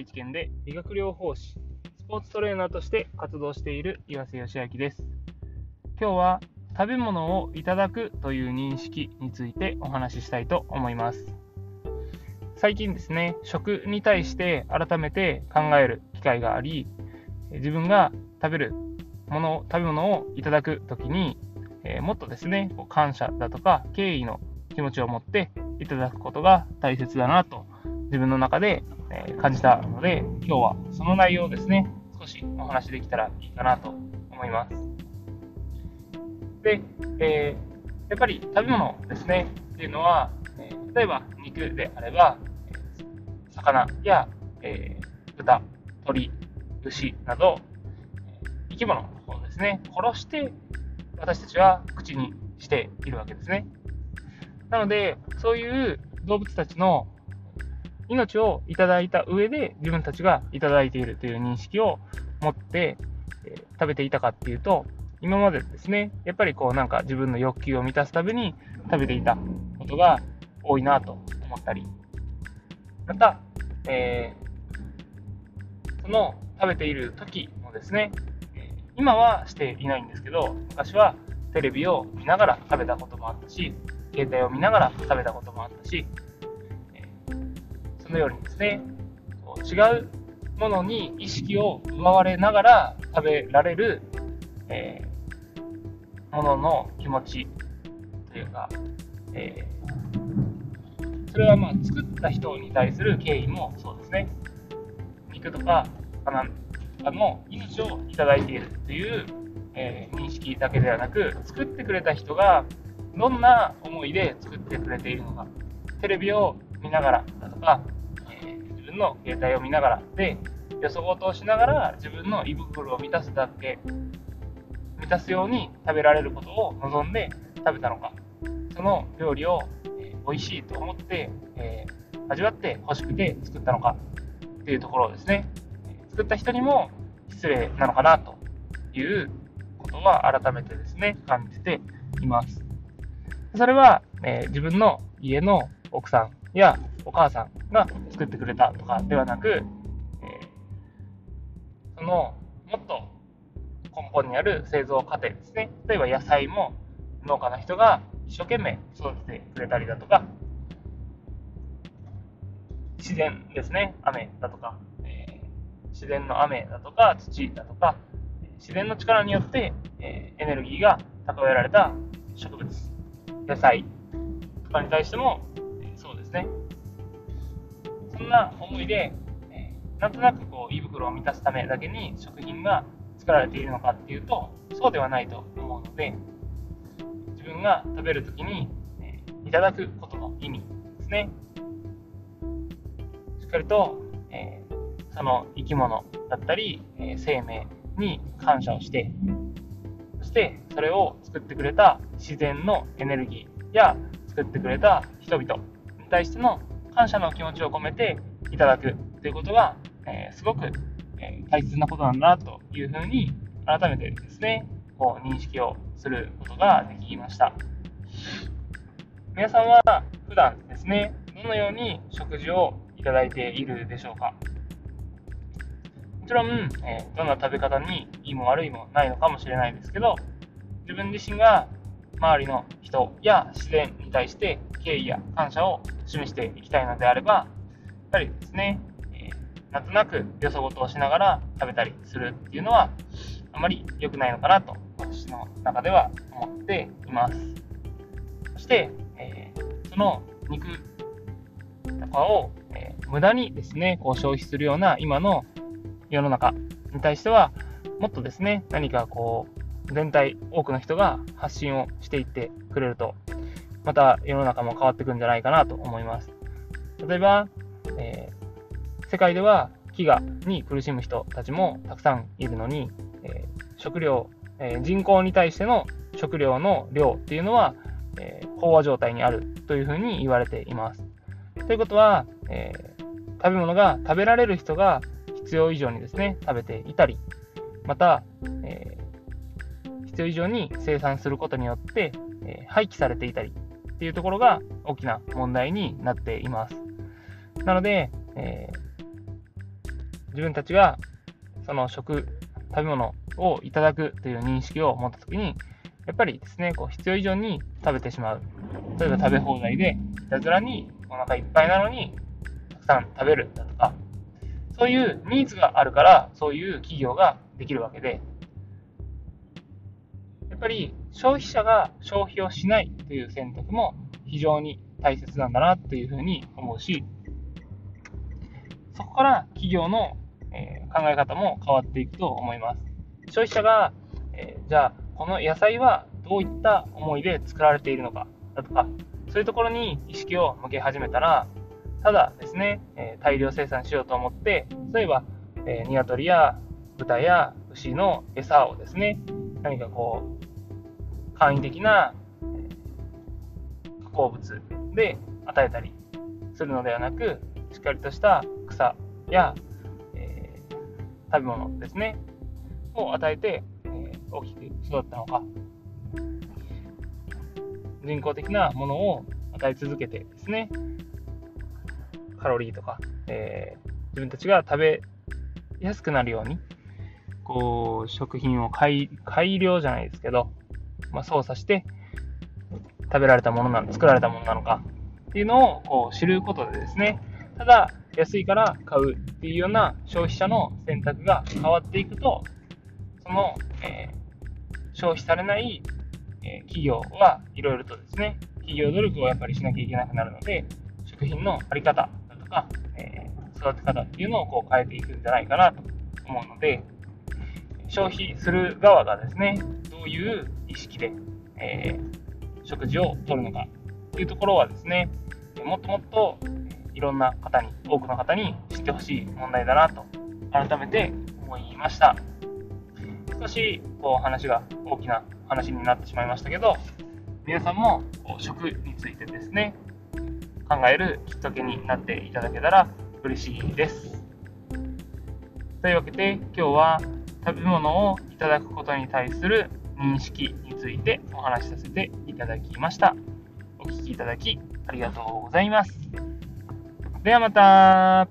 愛知県で理学療法士、スポーツトレーナーとして活動している岩瀬義明です。今日は食べ物をいただくという認識についてお話ししたいと思います。最近ですね、食に対して改めて考える機会があり、自分が食べるもの、食べ物をいただくときに、えー、もっとですね、感謝だとか敬意の気持ちを持っていただくことが大切だなと自分の中で、え感じたので、今日はその内容をですね、少しお話できたらいいかなと思います。で、えー、やっぱり食べ物ですね、っていうのは、え、例えば肉であれば、魚や、えー、豚、鳥、牛など、生き物をですね、殺して私たちは口にしているわけですね。なので、そういう動物たちの命をいただいた上で自分たちがいただいているという認識を持って、えー、食べていたかっていうと、今までですね、やっぱりこうなんか自分の欲求を満たすために食べていたことが多いなと思ったり、また、えー、その食べている時もですね、今はしていないんですけど、昔はテレビを見ながら食べたこともあったし、携帯を見ながら食べたこともあったし、のようにですね、違うものに意識を奪われながら食べられる、えー、ものの気持ちというか、えー、それはまあ作った人に対する敬意もそうですね。肉とか魚の命をいただいているという、えー、認識だけではなく、作ってくれた人がどんな思いで作ってくれているのか、テレビを見ながらだとか、の携帯を見ながらで、よそごとをしながら自分の胃袋を満たすだけ、満たすように食べられることを望んで食べたのか、その料理を、えー、美味しいと思って、えー、味わって欲しくて作ったのか。っていうところをですね、作った人にも失礼なのかなということは改めてですね、感じています。それは、えー、自分の家の奥さんやお母さんが作ってくれたとかではなく、えー、そのもっと根本にある製造過程ですね。例えば野菜も農家の人が一生懸命育ててくれたりだとか、自然ですね、雨だとか、えー、自然の雨だとか土だとか、自然の力によって、えー、エネルギーが蓄えられた植物野菜とかに対しても、ですね。そんな思いで、えなんとなくこう胃袋を満たすためだけに食品が作られているのかっていうと、そうではないと思うので、自分が食べるときに、えいただくことの意味ですね。しっかりと、えその生き物だったり、え生命に感謝をしてそ、してそれを作ってくれた自然のエネルギーや作ってくれた人々対しての感謝の気持ちを込めていただくということが、えー、すごく、えー、大切なことなんだなというふうに改めてですねこう認識をすることができました。皆さんは普段ですねどのように食事をいただいているでしょうか？もちろん、えー、どんな食べ方にいいも悪いもないのかもしれないですけど、自分自身が周りの人や自然に対して敬意や感謝を示していきたいのであれば、やっぱりですね、えー、なんとなくよそごとをしながら食べたりするっていうのは、あまり良くないのかなと、私の中では思っています。そして、えー、その肉とかを、えー、無駄にですね、こう消費するような今の世の中に対しては、もっとですね、何かこう、全体、多くの人が発信をしていってくれると、また世の中も変わっていくんじゃないかなと思います。例えば、えー、世界では飢餓に苦しむ人たちもたくさんいるのに、えー、食料、えー、人口に対しての食料の量っていうのは、え飽和状態にあるというふうに言われています。ということは、え食べ物が食べられる人が必要以上にですね、食べていたり、また、え、必要以上に生産することによって、えー、廃棄されていたりっていうところが大きな問題になっています。なので、えー、自分たちがその食、食べ物をいただくという認識を持ったときに、やっぱりですね、こう必要以上に食べてしまう。例えば食べ放題で、いたずらにお腹いっぱいなのに、たくさん食べるだとか、そういうニーズがあるから、そういう企業ができるわけで、ぱり消費者が消費をしないという選択も非常に大切なんだなというふうに思うし、そこから企業の、え考え方も変わっていくと思います。消費者が、え、じゃあこの野菜はどういった思いで作られているのかだとか、そういうところに意識を向け始めたら、ただですね、え、大量生産しようと思って、例えば、えー、鶏や豚や牛の餌をですね、何かこう、簡易的な加工物で与えたりするのではなく、しっかりとした草や、えー、食べ物ですね、を与えて、えー、大きく育ったのか、人工的なものを与え続けてですね、カロリーとか、えー、自分たちが食べやすくなるように、こう、食品を改改良じゃないですけど、まあ、操作して、食べられたものなの、作られたものなのかっていうのをこう知ることでですね、ただ安いから買うっていうような消費者の選択が変わっていくと、その、えー、消費されない、えー、企業はいろいろとですね、企業努力をやっぱりしなきゃいけなくなるので、食品のあり方だとか、えー、育て方っていうのをこう変えていくんじゃないかなと思うので、消費する側がですね、どういう意識で、えー、食事をとるのかっていうところはですね、もっともっといろんな方に、多くの方に知ってほしい問題だなと改めて思いました。少しこう話が大きな話になってしまいましたけど、皆さんもこう食についてですね、考えるきっかけになっていただけたら嬉しいです。というわけで今日は食べ物をいただくことに対する認識についてお話しさせていただきました。お聴きいただきありがとうございます。ではまた